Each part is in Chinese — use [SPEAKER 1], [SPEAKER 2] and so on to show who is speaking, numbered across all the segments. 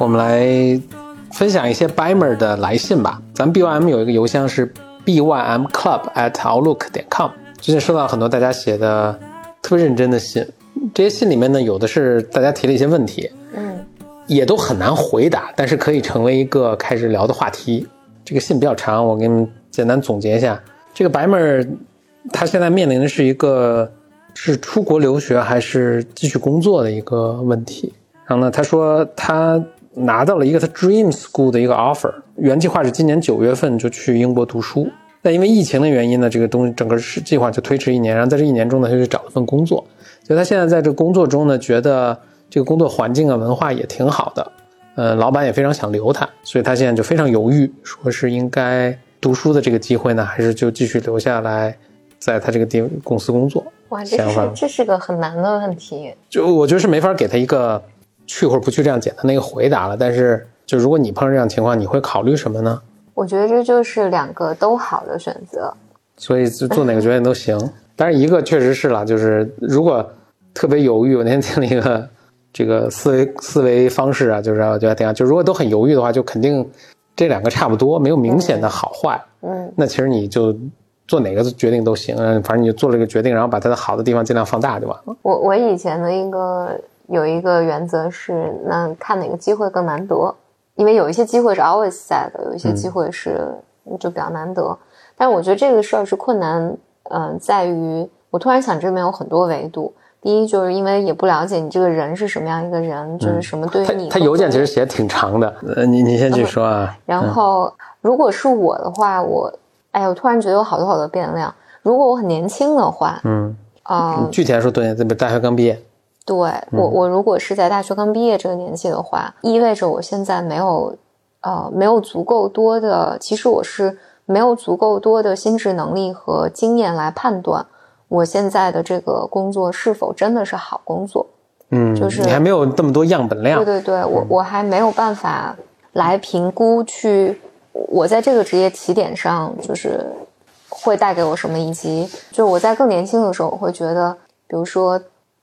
[SPEAKER 1] 我们来分享一些 Bimer 的来信吧。咱们 BYM 有一个邮箱是 bymclub@outlook 点 com。最近收到很多大家写的特别认真的信，这些信里面呢，有的是大家提了一些问题，也都很难回答，但是可以成为一个开始聊的话题。这个信比较长，我给你们简单总结一下。这个白妹儿，她现在面临的是一个是出国留学还是继续工作的一个问题。然后呢，她说她拿到了一个她 Dream School 的一个 offer，原计划是今年九月份就去英国读书，但因为疫情的原因呢，这个东西整个是计划就推迟一年。然后在这一年中呢，她就找了份工作，所以她现在在这工作中呢，觉得这个工作环境啊、文化也挺好的，呃，老板也非常想留他，所以他现在就非常犹豫，说是应该读书的这个机会呢，还是就继续留下来，在他这个地公司工作。
[SPEAKER 2] 哇，这是这是个很难的问题。
[SPEAKER 1] 就我觉得是没法给他一个去或者不去这样简单的一个回答了。但是，就如果你碰上这样情况，你会考虑什么呢？
[SPEAKER 2] 我觉得这就是两个都好的选择。
[SPEAKER 1] 所以就做哪个决定都行。但是，一个确实是了，就是如果特别犹豫，我那天听了一个这个思维思维方式啊，就是我觉得挺好。就如果都很犹豫的话，就肯定这两个差不多，没有明显的好坏。
[SPEAKER 2] 嗯，
[SPEAKER 1] 那其实你就做哪个决定都行，嗯，反正你就做了一个决定，然后把它的好的地方尽量放大就完了。
[SPEAKER 2] 我我以前的一个有一个原则是，那看哪个机会更难得，因为有一些机会是 always 在的，有一些机会是就比较难得。但是我觉得这个事儿是困难，嗯、在于我突然想这里面有很多维度。第一，就是因为也不了解你这个人是什么样一个人，就是什么对于
[SPEAKER 1] 他
[SPEAKER 2] 你。
[SPEAKER 1] 他邮件其实写的挺长的，呃，你你先去说啊。
[SPEAKER 2] 然后，如果是我的话，我，哎呀，我突然觉得有好多好多变量。如果我很年轻的话，
[SPEAKER 1] 嗯，
[SPEAKER 2] 啊、
[SPEAKER 1] 你具体来说多年，这不大学刚毕业，
[SPEAKER 2] 对我，我如果是在大学刚毕业这个年纪的话，意味着我现在没有，呃，没有足够多的，其实我是没有足够多的心智能力和经验来判断我现在的这个工作是否真的是好工作。
[SPEAKER 1] 嗯，
[SPEAKER 2] 就是
[SPEAKER 1] 你还没有这么多样本量
[SPEAKER 2] 对，对对，我我还没有办法来评估去我在这个职业起点上就是会带给我什么，以及就是我在更年轻的时候，我会觉得，比如说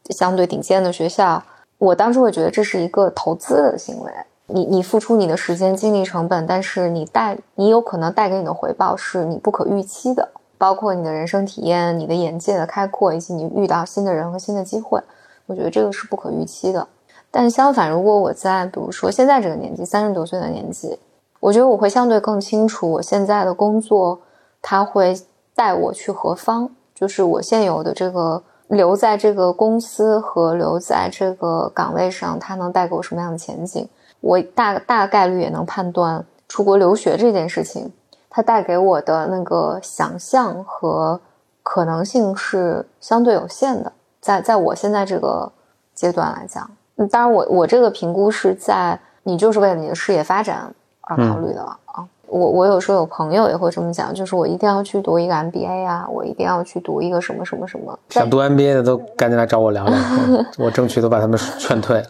[SPEAKER 2] 相对顶尖的学校，我当时会觉得这是一个投资的行为。你你付出你的时间、精力成本，但是你带你有可能带给你的回报是你不可预期的，包括你的人生体验、你的眼界的开阔，以及你遇到新的人和新的机会。我觉得这个是不可预期的。但相反，如果我在比如说现在这个年纪，三十多岁的年纪，我觉得我会相对更清楚我现在的工作，它会带我去何方，就是我现有的这个留在这个公司和留在这个岗位上，它能带给我什么样的前景。我大大概率也能判断出国留学这件事情，它带给我的那个想象和可能性是相对有限的。在在我现在这个阶段来讲，嗯当然我我这个评估是在你就是为了你的事业发展而考虑的了、啊。我我有时候有朋友也会这么讲，就是我一定要去读一个 MBA 啊，我一定要去读一个什么什么什么。
[SPEAKER 1] 想读 MBA 的都赶紧来找我聊聊，嗯 我争取都把他们劝退。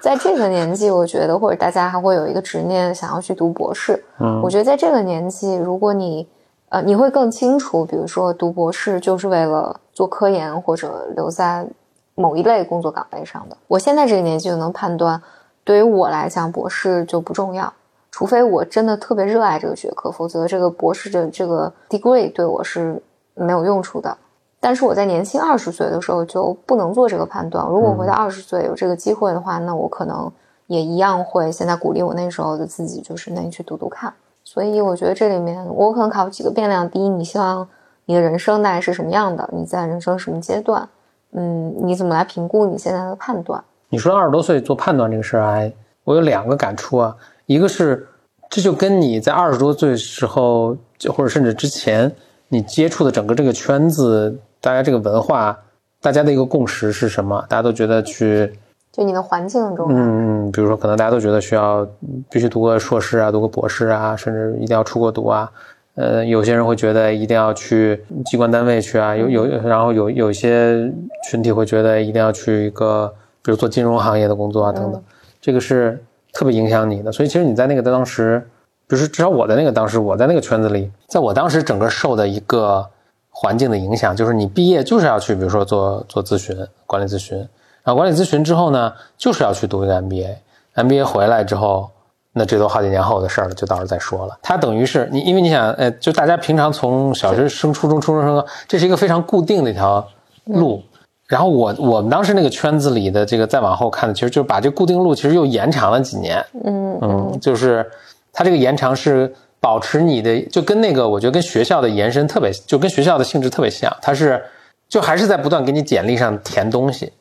[SPEAKER 2] 在这个年纪，我觉得或者大家还会有一个执念，想要去读博士。
[SPEAKER 1] 嗯
[SPEAKER 2] 我觉得在这个年纪，如果你呃你会更清楚，比如说读博士就是为了做科研或者留在某一类工作岗位上的。我现在这个年纪就能判断，对于我来讲，博士就不重要，除非我真的特别热爱这个学科，否则这个博士的这个 degree 对我是没有用处的。但是我在年轻二十岁的时候就不能做这个判断。如果我回到二十岁有这个机会的话，那我可能也一样会现在鼓励我那时候的自己，就是那你去读读看。所以我觉得这里面我可能考几个变量：第一，你希望你的人生大概是什么样的？你在人生什么阶段？嗯，你怎么来评估你现在的判断？
[SPEAKER 1] 你说二十多岁做判断这个事儿，还我有两个感触啊。一个是，这就跟你在二十多岁时候，就或者甚至之前，你接触的整个这个圈子，大家这个文化，大家的一个共识是什么？大家都觉得去，
[SPEAKER 2] 就你的环境中。
[SPEAKER 1] 嗯嗯，比如说可能大家都觉得需要必须读个硕士啊，读个博士啊，甚至一定要出国读啊。呃，有些人会觉得一定要去机关单位去啊，有有，然后有有一些群体会觉得一定要去一个，比如做金融行业的工作啊等等。这个是特别影响你的。所以其实你在那个当时，比如说至少我在那个当时，我在那个圈子里，在我当时整个受的一个环境的影响，就是你毕业就是要去，比如说做做咨询、管理咨询，然后管理咨询之后呢，就是要去读一个 MBA，MBA 回来之后。那这都好几年后的事儿了，就到时候再说了。它等于是你，因为你想，呃，就大家平常从小学升初中，初中升高，这是一个非常固定的一条路。然后我我们当时那个圈子里的这个再往后看的，其实就把这固定路其实又延长了几年。嗯嗯，就是它这个延长是保持你的，就跟那个我觉得跟学校的延伸特别，就跟学校的性质特别像。它是就还是在不断给你简历上填东西，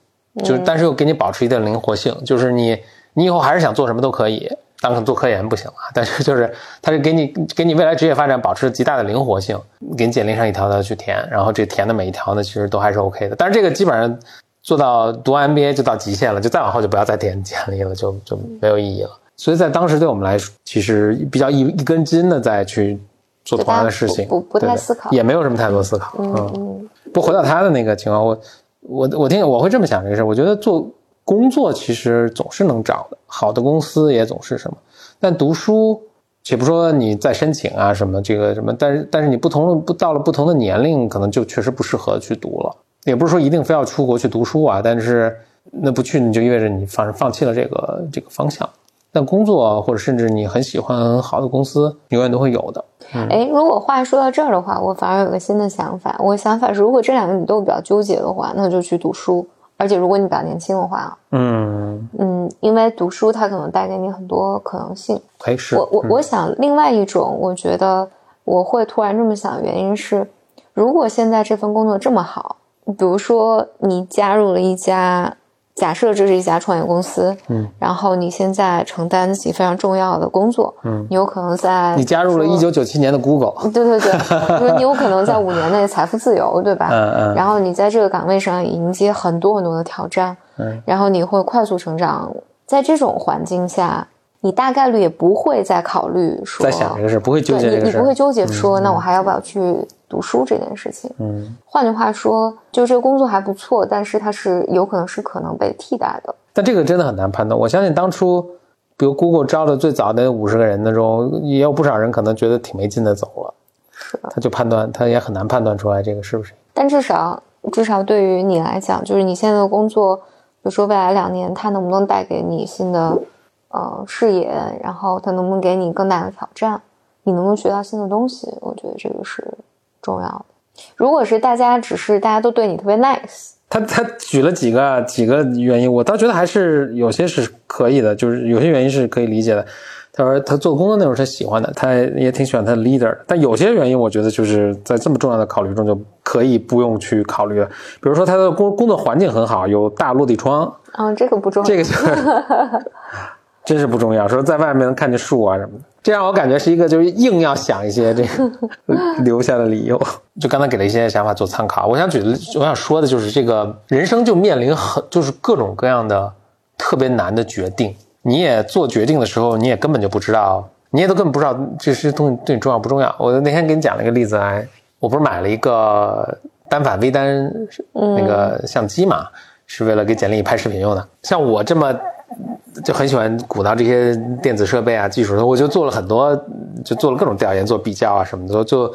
[SPEAKER 1] 就但是又给你保持一定灵活性，就是你你以后还是想做什么都可以。当成做科研不行了，但是就是它是给你给你未来职业发展保持极大的灵活性，给你简历上一条条去填，然后这填的每一条呢，其实都还是 OK 的。但是这个基本上做到读完 MBA 就到极限了，就再往后就不要再填简历了，就就没有意义了。所以在当时对我们来说，其实比较一一根筋的在去做同样的事情，
[SPEAKER 2] 不不太思考，
[SPEAKER 1] 也没有什么太多思考。嗯嗯。不回到他的那个情况，我我我听我会这么想这个事，我觉得做。工作其实总是能找的，好的公司也总是什么。但读书，且不说你再申请啊什么这个什么，但是但是你不同的不到了不同的年龄，可能就确实不适合去读了。也不是说一定非要出国去读书啊，但是那不去你就意味着你放放弃了这个这个方向。但工作或者甚至你很喜欢很好的公司，永远都会有的。
[SPEAKER 2] 哎，如果话说到这儿的话，我反而有个新的想法。我想法是，如果这两个你都比较纠结的话，那就去读书。而且如果你比较年轻的话，嗯嗯，因为读书它可能带给你很多可能性。
[SPEAKER 1] 哎，是
[SPEAKER 2] 我我我想另外一种，我觉得我会突然这么想，原因是，如果现在这份工作这么好，比如说你加入了一家。假设这是一家创业公司，嗯，然后你现在承担起非常重要的工作，嗯，你有可能在
[SPEAKER 1] 你加入了一九九七年的 Google，
[SPEAKER 2] 对对对，因为你有可能在 五年内财富自由，对吧？嗯嗯，然后你在这个岗位上迎接很多很多的挑战，嗯，然后你会快速成长，在这种环境下。你大概率也不会再考虑说，
[SPEAKER 1] 在想这个事，不会纠结这个
[SPEAKER 2] 事。你不会纠结说，那我还要不要去读书这件事情？嗯，换句话说，就这个工作还不错，但是它是有可能是可能被替代的。
[SPEAKER 1] 但这个真的很难判断。我相信当初，比如 Google 招的最早的五十个人当中，也有不少人可能觉得挺没劲的走了。
[SPEAKER 2] 是，
[SPEAKER 1] 他就判断，他也很难判断出来这个是不是。
[SPEAKER 2] 但至少，至少对于你来讲，就是你现在的工作，比如说未来两年，它能不能带给你新的？呃，视野，然后他能不能给你更大的挑战？你能不能学到新的东西？我觉得这个是重要的。如果是大家只是大家都对你特别 nice，
[SPEAKER 1] 他他举了几个几个原因，我倒觉得还是有些是可以的，就是有些原因是可以理解的。他说他做工作内容是喜欢的，他也挺喜欢他的 leader，但有些原因我觉得就是在这么重要的考虑中就可以不用去考虑了。比如说他的工工作环境很好，有大落地窗。
[SPEAKER 2] 嗯，这个不重要。
[SPEAKER 1] 这个就。真是不重要，说在外面能看见树啊什么的，这让我感觉是一个就是硬要想一些这个 留下的理由。就刚才给了一些想法做参考，我想举的，我想说的就是这个人生就面临很就是各种各样的特别难的决定。你也做决定的时候，你也根本就不知道，你也都根本不知道这些东西对你重要不重要。我那天给你讲了一个例子，哎，我不是买了一个单反微单那个相机嘛，是为了给简历拍视频用的。像我这么。就很喜欢鼓捣这些电子设备啊、技术的，我就做了很多，就做了各种调研、做比较啊什么的。就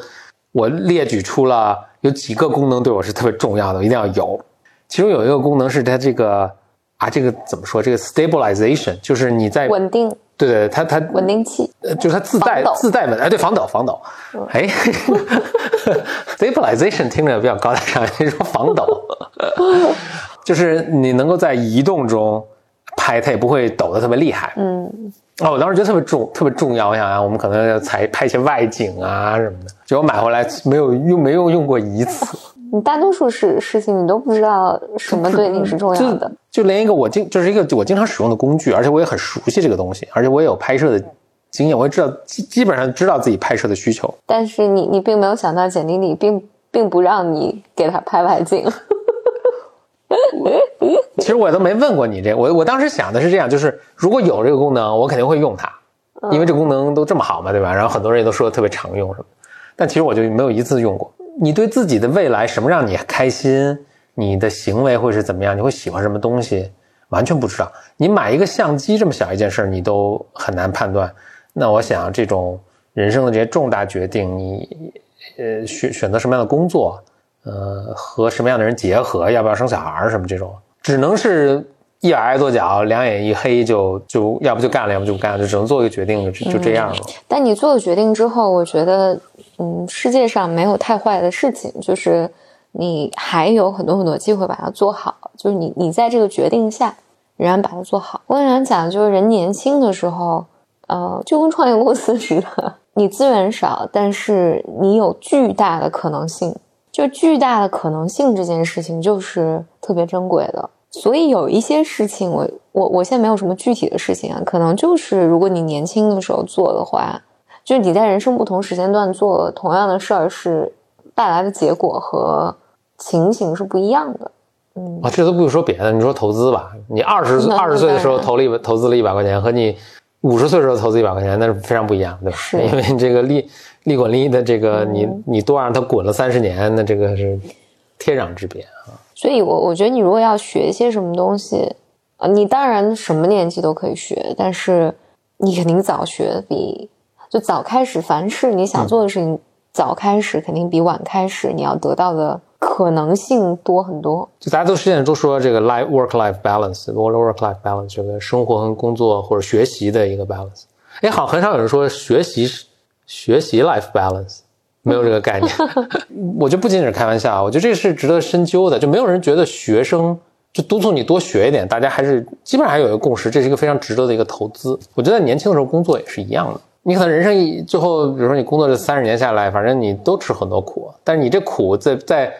[SPEAKER 1] 我列举出了有几个功能对我是特别重要的，一定要有。其中有一个功能是它这个啊，这个怎么说？这个 stabilization 就是你在
[SPEAKER 2] 稳定，
[SPEAKER 1] 对对，它它
[SPEAKER 2] 稳定器，
[SPEAKER 1] 呃，就是它自带自带稳，哎，对，防抖防抖。哎，stabilization 听着比较高大上，你 说防抖，就是你能够在移动中。拍它也不会抖得特别厉害，嗯，哦，我当时觉得特别重，特别重要。我想啊，我们可能要采拍一些外景啊什么的，结果买回来没有用，没有用过一次。
[SPEAKER 2] 你大多数事事情你都不知道什么对你是重要的，
[SPEAKER 1] 就连一个我经就是一个我经常使用的工具，而且我也很熟悉这个东西，而且我也有拍摄的经验，我也知道基基本上知道自己拍摄的需求。
[SPEAKER 2] 但是你你并没有想到简历里并并不让你给他拍外景。
[SPEAKER 1] 其实我都没问过你这，我我当时想的是这样，就是如果有这个功能，我肯定会用它，因为这功能都这么好嘛，对吧？然后很多人也都说的特别常用什么，但其实我就没有一次用过。你对自己的未来什么让你开心，你的行为会是怎么样？你会喜欢什么东西？完全不知道。你买一个相机这么小一件事，你都很难判断。那我想，这种人生的这些重大决定，你呃选选择什么样的工作，呃和什么样的人结合，要不要生小孩什么这种，只能是一耳挨跺脚，两眼一黑就就要不就干了，要不就不干了，就只能做一个决定，就就这样了。
[SPEAKER 2] 但你做了决定之后，我觉得，嗯，世界上没有太坏的事情，就是你还有很多很多机会把它做好。就是你你在这个决定下，仍然把它做好。我想讲，就是人年轻的时候。呃，就跟创业公司似的，你资源少，但是你有巨大的可能性。就巨大的可能性这件事情，就是特别珍贵的。所以有一些事情，我我我现在没有什么具体的事情啊，可能就是如果你年轻的时候做的话，就是你在人生不同时间段做同样的事儿，是带来的结果和情形是不一样的。嗯，
[SPEAKER 1] 啊，这都不用说别的，你说投资吧，你二十 二十岁的时候投了一投资了一百块钱，和你。五十岁时候投资一百块钱，那是非常不一样，对吧？
[SPEAKER 2] 是，
[SPEAKER 1] 因为这个利利滚利的这个，你你多让它滚了三十年，那这个是天壤之别啊。
[SPEAKER 2] 所以，我我觉得你如果要学一些什么东西啊，你当然什么年纪都可以学，但是你肯定早学比就早开始，凡是你想做的事情，早开始肯定比晚开始你要得到的。可能性多很多，
[SPEAKER 1] 就大家都现在都说这个 life work life balance，work life balance 这个生活和工作或者学习的一个 balance。哎，好，很少有人说学习学习 life balance，没有这个概念。我觉得不仅仅是开玩笑，我觉得这是值得深究的。就没有人觉得学生就督促你多学一点，大家还是基本上还有一个共识，这是一个非常值得的一个投资。我觉得年轻的时候工作也是一样的。你可能人生一最后，比如说你工作这三十年下来，反正你都吃很多苦，但是你这苦在在。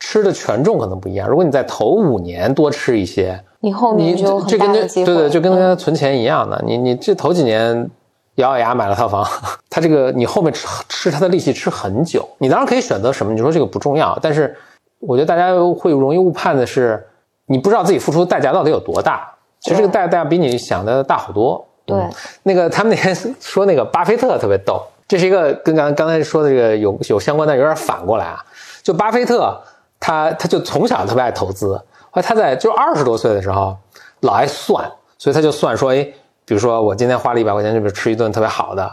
[SPEAKER 1] 吃的权重可能不一样。如果你在头五年多吃一些，
[SPEAKER 2] 你后面就
[SPEAKER 1] 很大的机会。对对，就跟跟存钱一样的。你你这头几年咬咬牙买了套房，他这个你后面吃吃他的利息吃很久。你当然可以选择什么，你说这个不重要。但是我觉得大家会容易误判的是，你不知道自己付出的代价到底有多大。其实这个代价比你想的大好多。
[SPEAKER 2] 对，
[SPEAKER 1] 那个他们那天说那个巴菲特特别逗，这是一个跟刚刚才说的这个有有相关但，有点反过来啊。就巴菲特。他他就从小特别爱投资，后来他在就二十多岁的时候老爱算，所以他就算说，哎，比如说我今天花了一百块钱，就比如吃一顿特别好的，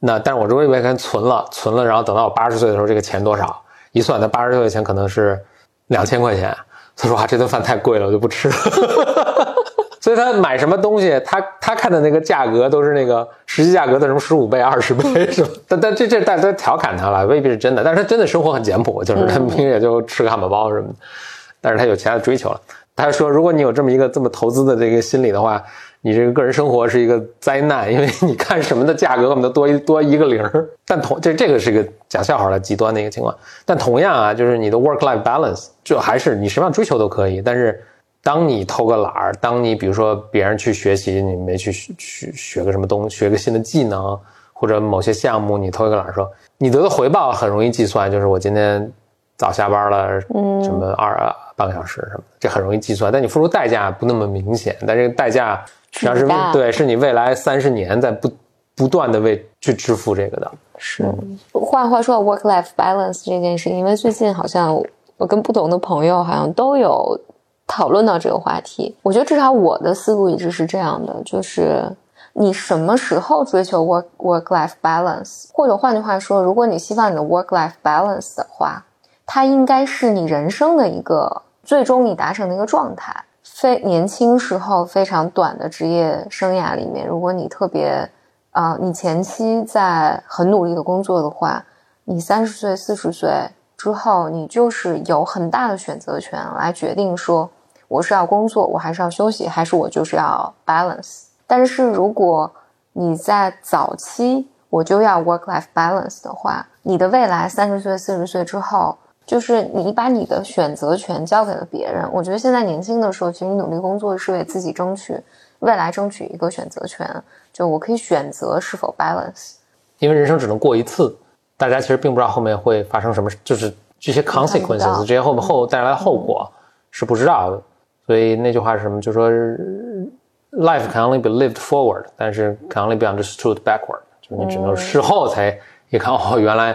[SPEAKER 1] 那但是我如果一百块钱存了存了，然后等到我八十岁的时候，这个钱多少？一算，他八十岁的钱可能是两千块钱。他说啊，这顿饭太贵了，我就不吃了。所以他买什么东西，他他看的那个价格都是那个实际价格的什么十五倍、二十倍 是吧？但但这这大家调侃他了，未必是真的。但是他真的生活很简朴，就是他平时也就吃个汉堡包什么的。但是他有其他的追求了。他说，如果你有这么一个这么投资的这个心理的话，你这个个人生活是一个灾难，因为你看什么的价格，我们都多一 多一个零。但同这这个是一个讲笑话的极端的一个情况。但同样啊，就是你的 work life balance，就还是你什么样追求都可以，但是。当你偷个懒儿，当你比如说别人去学习，你没去学学个什么东西，学个新的技能或者某些项目，你偷一个懒儿，说你得的回报很容易计算，就是我今天早下班了，嗯，什么二半个小时什么，这很容易计算。但你付出代价不那么明显，但这个代价实际上是对，是你未来三十年在不不断的为去支付这个的。
[SPEAKER 2] 是，话话说 work life balance 这件事，因为最近好像我跟不同的朋友好像都有。讨论到这个话题，我觉得至少我的思路一直是这样的，就是你什么时候追求 work work life balance，或者换句话说，如果你希望你的 work life balance 的话，它应该是你人生的一个最终你达成的一个状态。非年轻时候非常短的职业生涯里面，如果你特别啊，你前期在很努力的工作的话，你三十岁、四十岁之后，你就是有很大的选择权来决定说。我是要工作，我还是要休息，还是我就是要 balance？但是如果你在早期我就要 work life balance 的话，你的未来三十岁、四十岁之后，就是你把你的选择权交给了别人。我觉得现在年轻的时候，其实努力工作是为自己争取未来，争取一个选择权。就我可以选择是否 balance，
[SPEAKER 1] 因为人生只能过一次，大家其实并不知道后面会发生什么，就是这些 consequences，这些后后带来的后果是不知道的。所以那句话是什么？就说 life can only be lived forward，但是 can only be understood backward。就是你只能事后才一看，哦，原来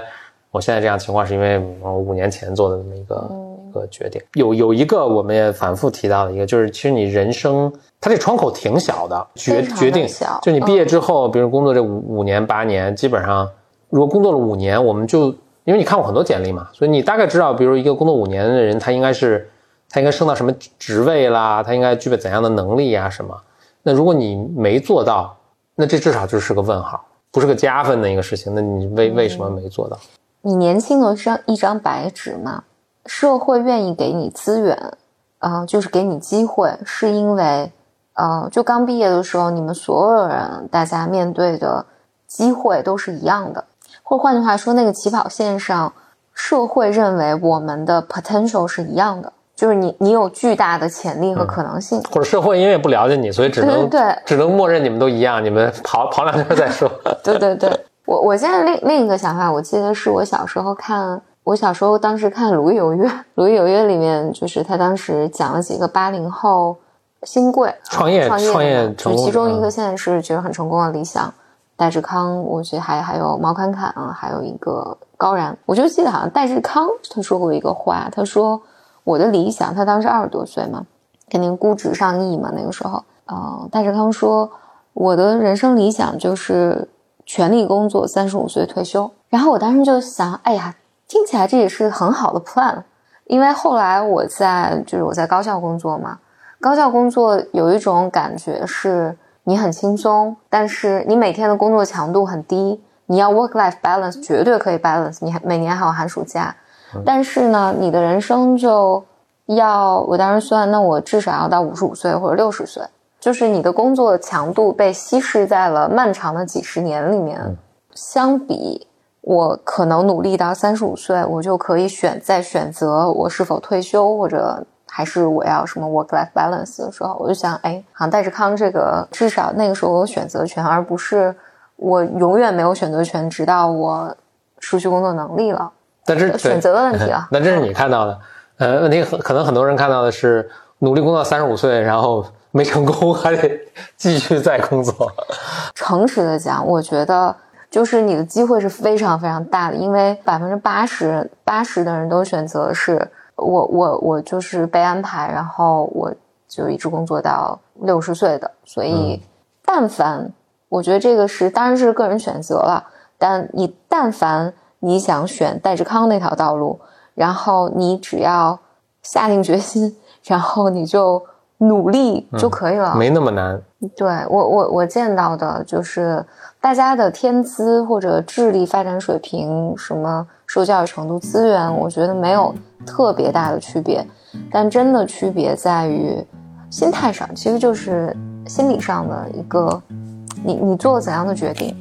[SPEAKER 1] 我现在这样情况是因为我五年前做的这么一个一个决定。有有一个我们也反复提到的一个，就是其实你人生它这窗口挺小的，决决定
[SPEAKER 2] 小
[SPEAKER 1] 就你毕业之后，比如工作这五五年八年，基本上如果工作了五年，我们就因为你看过很多简历嘛，所以你大概知道，比如一个工作五年的人，他应该是他应该升到什么职位啦，他应该具备怎样的能力呀、什么。那如果你没做到，那这至少就是个问号，不是个加分的一个事情。那你为为什么没做到？
[SPEAKER 2] 你年轻的是一张白纸嘛，社会愿意给你资源，呃，就是给你机会，是因为，呃，就刚毕业的时候，你们所有人大家面对的机会都是一样的，或换句话说，那个起跑线上，社会认为我们的 potential 是一样的，就是你你有巨大的潜力和可能性。
[SPEAKER 1] 或者社会因为不了解你，所以只能
[SPEAKER 2] 对
[SPEAKER 1] 只能默认你们都一样，你们跑跑两圈再说。
[SPEAKER 2] 对对对，我我现在另另一个想法，我记得是我小时候看，我小时候当时看《鲁豫有约》，《鲁豫有约》里面就是他当时讲了几个八零后新贵啊
[SPEAKER 1] 创业
[SPEAKER 2] 创业
[SPEAKER 1] 创业成功
[SPEAKER 2] 就其中一个现在是觉得很成功的理想，戴志康，我觉得还还有毛侃侃啊，还有一个高然，我就记得好像戴志康他说过一个话，他说我的理想，他当时二十多岁嘛，肯定估值上亿嘛，那个时候，呃，戴志康说我的人生理想就是全力工作，三十五岁退休。然后我当时就想，哎呀，听起来这也是很好的 plan，因为后来我在就是我在高校工作嘛，高校工作有一种感觉是你很轻松，但是你每天的工作强度很低，你要 work life balance 绝对可以 balance，你还每年还有寒暑假，但是呢，你的人生就要我当时算，那我至少要到五十五岁或者六十岁，就是你的工作强度被稀释在了漫长的几十年里面，相比。我可能努力到三十五岁，我就可以选再选择我是否退休，或者还是我要什么 work life balance 的时候，我就想，哎，好像戴志康这个至少那个时候我有选择权，而不是我永远没有选择权，直到我失去工作能力了。
[SPEAKER 1] 但是
[SPEAKER 2] 选择的问题啊
[SPEAKER 1] 那这是你看到的，呃，问题很可能很多人看到的是努力工作三十五岁，然后没成功，还得继续再工作。
[SPEAKER 2] 诚实的讲，我觉得就是你的机会是非常非常大的，因为百分之八十八十的人都选择是我我我就是被安排，然后我就一直工作到六十岁的，所以但凡我觉得这个是当然是个人选择了，但你但凡你想选戴志康那条道路，然后你只要下定决心，然后你就努力就可以了。
[SPEAKER 1] 没那么难。
[SPEAKER 2] 对我我我见到的就是大家的天资或者智力发展水平、什么受教育程度、资源，我觉得没有特别大的区别，但真的区别在于心态上，其实就是心理上的一个，你你做怎样的决定。